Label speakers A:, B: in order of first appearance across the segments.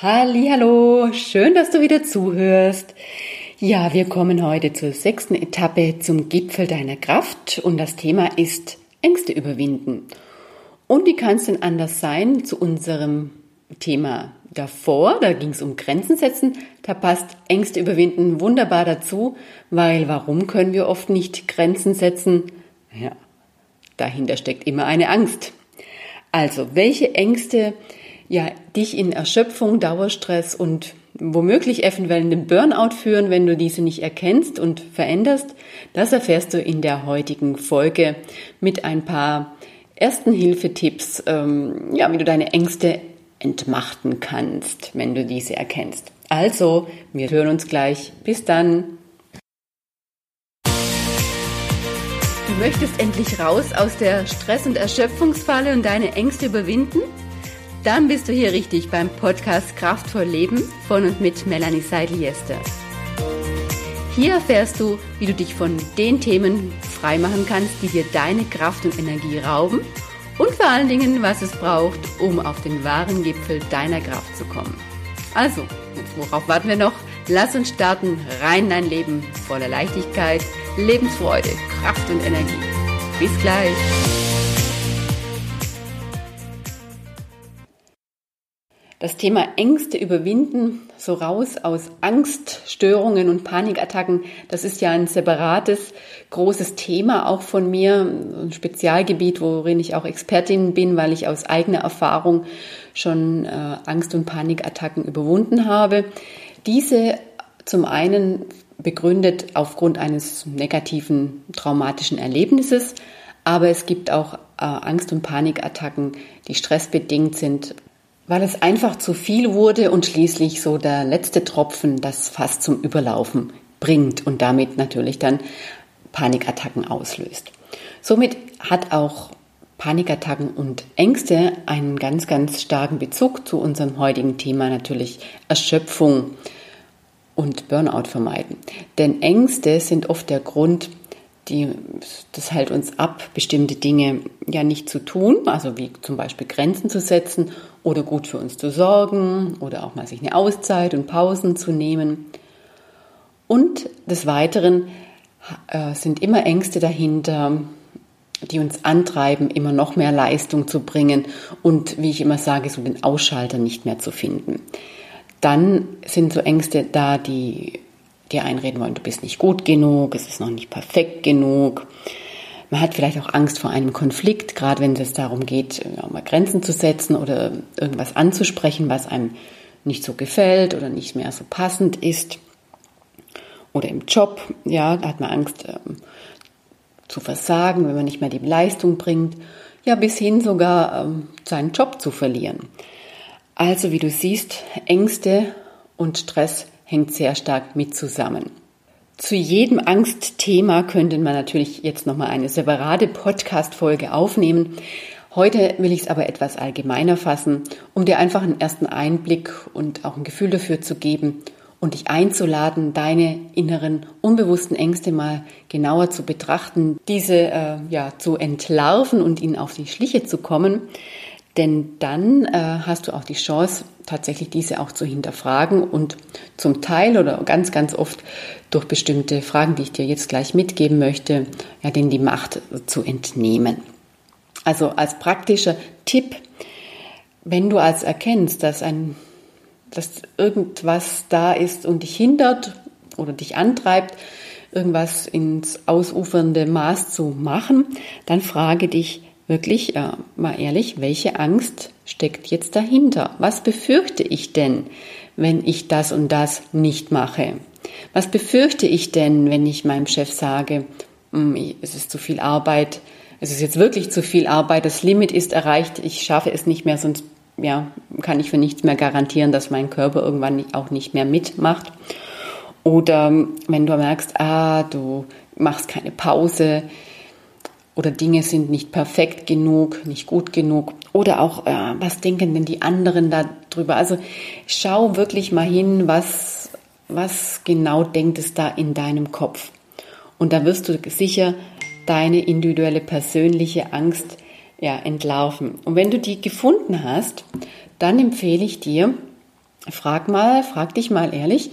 A: Hallo, schön, dass du wieder zuhörst. Ja, wir kommen heute zur sechsten Etappe zum Gipfel deiner Kraft und das Thema ist Ängste überwinden. Und wie kann es denn anders sein zu unserem Thema davor? Da ging es um Grenzen setzen. Da passt Ängste überwinden wunderbar dazu, weil warum können wir oft nicht Grenzen setzen? Ja, dahinter steckt immer eine Angst. Also, welche Ängste ja, dich in Erschöpfung, Dauerstress und womöglich eventuell in den Burnout führen, wenn du diese nicht erkennst und veränderst. Das erfährst du in der heutigen Folge mit ein paar ersten Hilfetipps, ähm, ja, wie du deine Ängste entmachten kannst, wenn du diese erkennst. Also, wir hören uns gleich. Bis dann. Du möchtest endlich raus aus der Stress- und Erschöpfungsfalle und deine Ängste überwinden? Dann bist du hier richtig beim Podcast Kraftvoll Leben von und mit Melanie Seidel-Jester. Hier erfährst du, wie du dich von den Themen freimachen kannst, die dir deine Kraft und Energie rauben und vor allen Dingen, was es braucht, um auf den wahren Gipfel deiner Kraft zu kommen. Also, worauf warten wir noch? Lass uns starten, rein in dein Leben voller Leichtigkeit, Lebensfreude, Kraft und Energie. Bis gleich! Das Thema Ängste überwinden, so raus aus Angststörungen und Panikattacken, das ist ja ein separates, großes Thema auch von mir, ein Spezialgebiet, worin ich auch Expertin bin, weil ich aus eigener Erfahrung schon äh, Angst- und Panikattacken überwunden habe. Diese zum einen begründet aufgrund eines negativen traumatischen Erlebnisses, aber es gibt auch äh, Angst- und Panikattacken, die stressbedingt sind, weil es einfach zu viel wurde und schließlich so der letzte Tropfen das fast zum Überlaufen bringt und damit natürlich dann Panikattacken auslöst. Somit hat auch Panikattacken und Ängste einen ganz, ganz starken Bezug zu unserem heutigen Thema, natürlich Erschöpfung und Burnout vermeiden. Denn Ängste sind oft der Grund, die, das hält uns ab, bestimmte Dinge ja nicht zu tun, also wie zum Beispiel Grenzen zu setzen oder gut für uns zu sorgen oder auch mal sich eine Auszeit und Pausen zu nehmen. Und des Weiteren äh, sind immer Ängste dahinter, die uns antreiben, immer noch mehr Leistung zu bringen und, wie ich immer sage, so den Ausschalter nicht mehr zu finden. Dann sind so Ängste da, die dir einreden wollen, du bist nicht gut genug, es ist noch nicht perfekt genug. Man hat vielleicht auch Angst vor einem Konflikt, gerade wenn es darum geht, auch mal Grenzen zu setzen oder irgendwas anzusprechen, was einem nicht so gefällt oder nicht mehr so passend ist. Oder im Job, ja, da hat man Angst ähm, zu versagen, wenn man nicht mehr die Leistung bringt. Ja, bis hin sogar ähm, seinen Job zu verlieren. Also, wie du siehst, Ängste und Stress hängt sehr stark mit zusammen. Zu jedem Angstthema könnte man natürlich jetzt nochmal eine separate Podcast-Folge aufnehmen. Heute will ich es aber etwas allgemeiner fassen, um dir einfach einen ersten Einblick und auch ein Gefühl dafür zu geben und dich einzuladen, deine inneren unbewussten Ängste mal genauer zu betrachten, diese äh, ja zu entlarven und ihnen auf die Schliche zu kommen. Denn dann äh, hast du auch die Chance, tatsächlich diese auch zu hinterfragen und zum Teil oder ganz, ganz oft durch bestimmte Fragen, die ich dir jetzt gleich mitgeben möchte, ja, denen die Macht zu entnehmen. Also als praktischer Tipp, wenn du als erkennst, dass ein, dass irgendwas da ist und dich hindert oder dich antreibt, irgendwas ins ausufernde Maß zu machen, dann frage dich, wirklich äh, mal ehrlich, welche Angst steckt jetzt dahinter? Was befürchte ich denn, wenn ich das und das nicht mache? Was befürchte ich denn, wenn ich meinem Chef sage, hm, es ist zu viel Arbeit, es ist jetzt wirklich zu viel Arbeit, das Limit ist erreicht, ich schaffe es nicht mehr, sonst ja, kann ich für nichts mehr garantieren, dass mein Körper irgendwann auch nicht mehr mitmacht. Oder wenn du merkst, ah, du machst keine Pause, oder Dinge sind nicht perfekt genug, nicht gut genug oder auch, äh, was denken denn die anderen darüber? Also schau wirklich mal hin, was, was genau denkt es da in deinem Kopf. Und da wirst du sicher deine individuelle persönliche Angst ja, entlarven. Und wenn du die gefunden hast, dann empfehle ich dir, frag mal, frag dich mal ehrlich,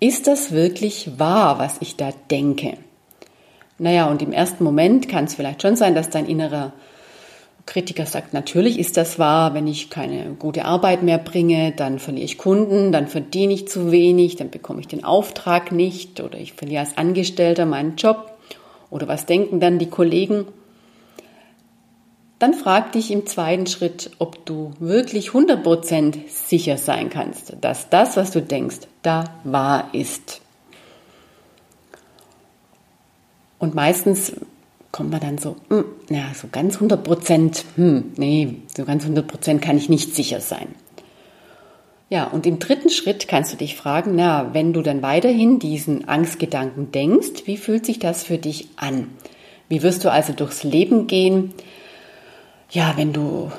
A: ist das wirklich wahr, was ich da denke? Naja, und im ersten Moment kann es vielleicht schon sein, dass dein innerer Kritiker sagt, natürlich ist das wahr, wenn ich keine gute Arbeit mehr bringe, dann verliere ich Kunden, dann verdiene ich zu wenig, dann bekomme ich den Auftrag nicht oder ich verliere als Angestellter meinen Job oder was denken dann die Kollegen? Dann frag dich im zweiten Schritt, ob du wirklich 100% sicher sein kannst, dass das, was du denkst, da wahr ist. Und meistens kommt man dann so, hm, ja, so ganz 100 Prozent, hm, nee, so ganz 100 Prozent kann ich nicht sicher sein. Ja, und im dritten Schritt kannst du dich fragen, na, wenn du dann weiterhin diesen Angstgedanken denkst, wie fühlt sich das für dich an? Wie wirst du also durchs Leben gehen? Ja, wenn du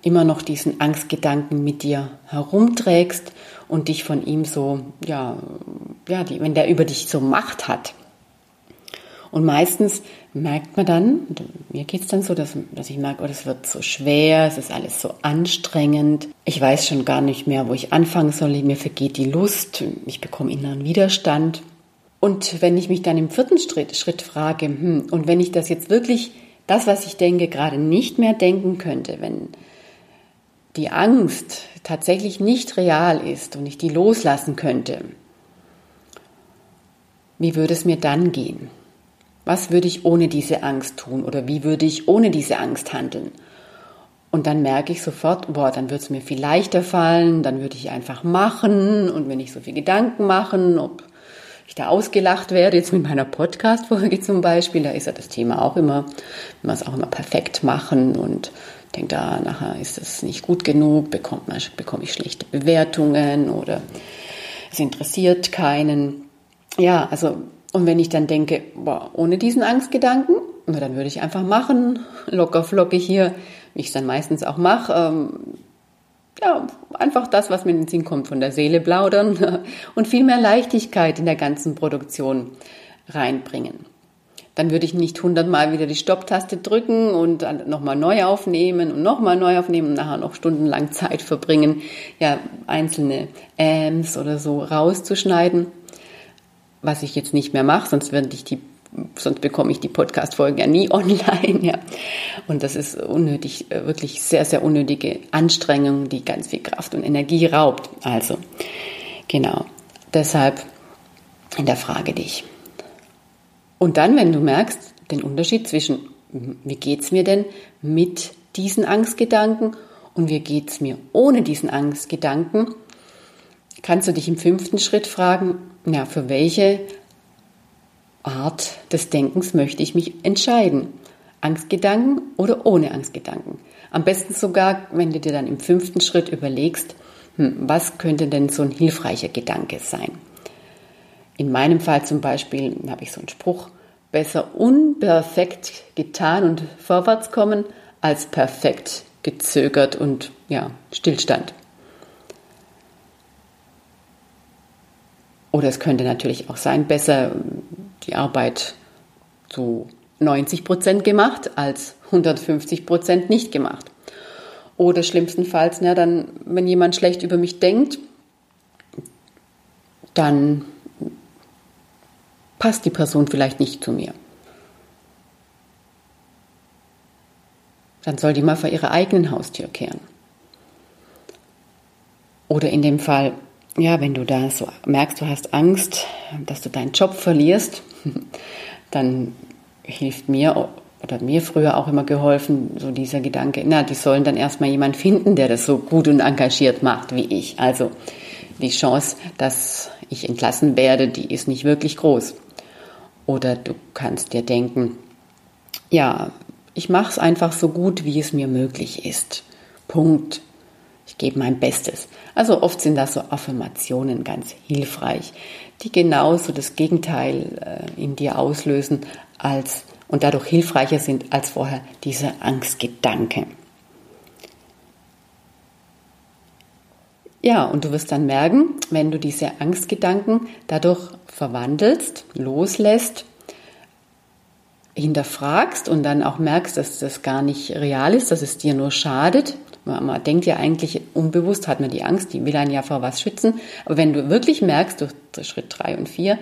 A: immer noch diesen Angstgedanken mit dir herumträgst und dich von ihm so, ja, ja, die, wenn der über dich so Macht hat. Und meistens merkt man dann, mir geht es dann so, dass, dass ich merke, oh, das wird so schwer, es ist alles so anstrengend. Ich weiß schon gar nicht mehr, wo ich anfangen soll. Mir vergeht die Lust, ich bekomme inneren Widerstand. Und wenn ich mich dann im vierten Schritt, Schritt frage, hm, und wenn ich das jetzt wirklich, das, was ich denke, gerade nicht mehr denken könnte, wenn die Angst tatsächlich nicht real ist und ich die loslassen könnte, wie würde es mir dann gehen? Was würde ich ohne diese Angst tun oder wie würde ich ohne diese Angst handeln? Und dann merke ich sofort, boah, dann würde es mir viel leichter fallen, dann würde ich einfach machen und mir nicht so viel Gedanken machen, ob ich da ausgelacht werde, jetzt mit meiner Podcast-Folge zum Beispiel, da ist ja das Thema auch immer, man es auch immer perfekt machen und denkt, da nachher ist es nicht gut genug, bekommt man, bekomme ich schlechte Bewertungen oder es interessiert keinen. Ja, also und wenn ich dann denke, boah, ohne diesen Angstgedanken, na, dann würde ich einfach machen, locker flockig hier, wie ich es dann meistens auch mache. Ähm, ja, einfach das, was mir in den Sinn kommt, von der Seele plaudern und viel mehr Leichtigkeit in der ganzen Produktion reinbringen. Dann würde ich nicht hundertmal wieder die Stopptaste drücken und nochmal neu aufnehmen und nochmal neu aufnehmen und nachher noch stundenlang Zeit verbringen, ja, einzelne Ams oder so rauszuschneiden was ich jetzt nicht mehr mache, sonst würde ich die sonst bekomme ich die Podcast-Folgen ja nie online, ja. Und das ist unnötig, äh, wirklich sehr, sehr unnötige Anstrengung, die ganz viel Kraft und Energie raubt. Also, genau. Deshalb in der Frage dich. Und dann, wenn du merkst, den Unterschied zwischen, wie geht's mir denn mit diesen Angstgedanken und wie geht's mir ohne diesen Angstgedanken, kannst du dich im fünften Schritt fragen, ja, für welche Art des Denkens möchte ich mich entscheiden? Angstgedanken oder ohne Angstgedanken? Am besten sogar, wenn du dir dann im fünften Schritt überlegst, hm, was könnte denn so ein hilfreicher Gedanke sein? In meinem Fall zum Beispiel habe ich so einen Spruch, besser unperfekt getan und vorwärts kommen, als perfekt gezögert und ja, Stillstand. Oder es könnte natürlich auch sein, besser die Arbeit zu 90 Prozent gemacht als 150 Prozent nicht gemacht. Oder schlimmstenfalls, na, dann, wenn jemand schlecht über mich denkt, dann passt die Person vielleicht nicht zu mir. Dann soll die mal vor ihrer eigenen Haustür kehren. Oder in dem Fall, ja, wenn du da so merkst, du hast Angst, dass du deinen Job verlierst, dann hilft mir oder mir früher auch immer geholfen, so dieser Gedanke, na, die sollen dann erstmal jemand finden, der das so gut und engagiert macht wie ich. Also die Chance, dass ich entlassen werde, die ist nicht wirklich groß. Oder du kannst dir denken, ja, ich mache es einfach so gut, wie es mir möglich ist. Punkt. Ich gebe mein Bestes. Also oft sind das so Affirmationen ganz hilfreich, die genauso das Gegenteil äh, in dir auslösen als und dadurch hilfreicher sind als vorher diese Angstgedanke. Ja, und du wirst dann merken, wenn du diese Angstgedanken dadurch verwandelst, loslässt, hinterfragst und dann auch merkst, dass das gar nicht real ist, dass es dir nur schadet, man denkt ja eigentlich unbewusst, hat man die Angst, die will einen ja vor was schützen. Aber wenn du wirklich merkst, durch Schritt drei und vier,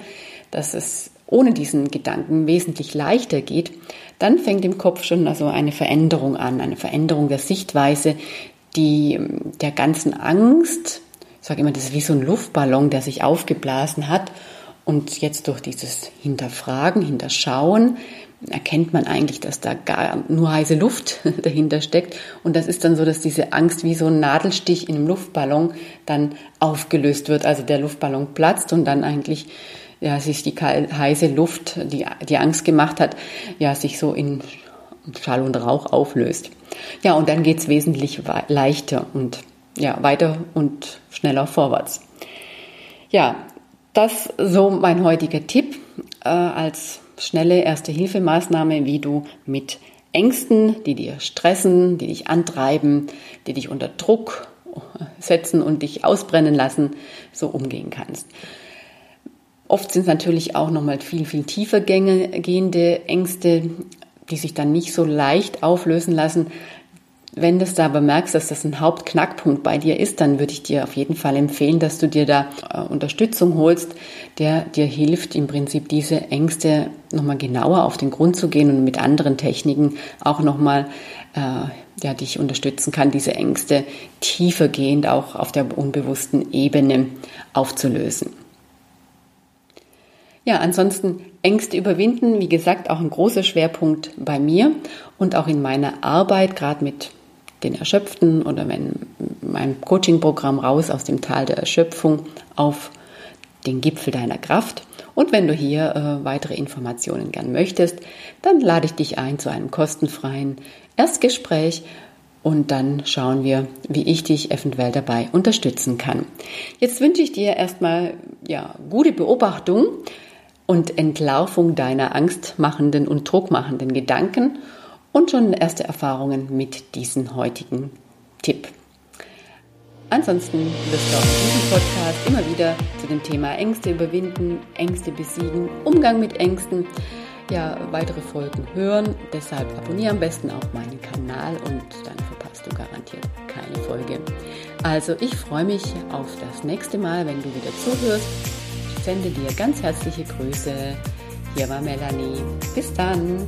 A: dass es ohne diesen Gedanken wesentlich leichter geht, dann fängt im Kopf schon also eine Veränderung an, eine Veränderung der Sichtweise, die der ganzen Angst, ich sage immer, das ist wie so ein Luftballon, der sich aufgeblasen hat und jetzt durch dieses Hinterfragen, Hinterschauen, erkennt man eigentlich, dass da gar nur heiße Luft dahinter steckt. Und das ist dann so, dass diese Angst wie so ein Nadelstich in einem Luftballon dann aufgelöst wird. Also der Luftballon platzt und dann eigentlich ja, sich die heiße Luft, die die Angst gemacht hat, ja, sich so in Schall und Rauch auflöst. Ja, und dann geht's wesentlich leichter und ja, weiter und schneller vorwärts. Ja, das so mein heutiger Tipp äh, als schnelle Erste-Hilfemaßnahme, wie du mit Ängsten, die dir stressen, die dich antreiben, die dich unter Druck setzen und dich ausbrennen lassen, so umgehen kannst. Oft sind es natürlich auch nochmal viel, viel tiefer gehende Ängste, die sich dann nicht so leicht auflösen lassen. Wenn du da aber merkst, dass das ein Hauptknackpunkt bei dir ist, dann würde ich dir auf jeden Fall empfehlen, dass du dir da äh, Unterstützung holst, der dir hilft, im Prinzip diese Ängste nochmal genauer auf den Grund zu gehen und mit anderen Techniken auch nochmal äh, ja, dich unterstützen kann, diese Ängste tiefergehend auch auf der unbewussten Ebene aufzulösen. Ja, ansonsten Ängste überwinden, wie gesagt, auch ein großer Schwerpunkt bei mir und auch in meiner Arbeit, gerade mit den Erschöpften oder wenn mein Coaching-Programm raus aus dem Tal der Erschöpfung auf den Gipfel deiner Kraft. Und wenn du hier äh, weitere Informationen gern möchtest, dann lade ich dich ein zu einem kostenfreien Erstgespräch und dann schauen wir, wie ich dich eventuell dabei unterstützen kann. Jetzt wünsche ich dir erstmal ja, gute Beobachtung und Entlarvung deiner angstmachenden und druckmachenden Gedanken und schon erste Erfahrungen mit diesem heutigen Tipp. Ansonsten wirst du auch in diesem Podcast immer wieder zu dem Thema Ängste überwinden, Ängste besiegen, Umgang mit Ängsten, ja, weitere Folgen hören. Deshalb abonniere am besten auch meinen Kanal und dann verpasst du garantiert keine Folge. Also ich freue mich auf das nächste Mal, wenn du wieder zuhörst. Ich sende dir ganz herzliche Grüße. Hier war Melanie. Bis dann.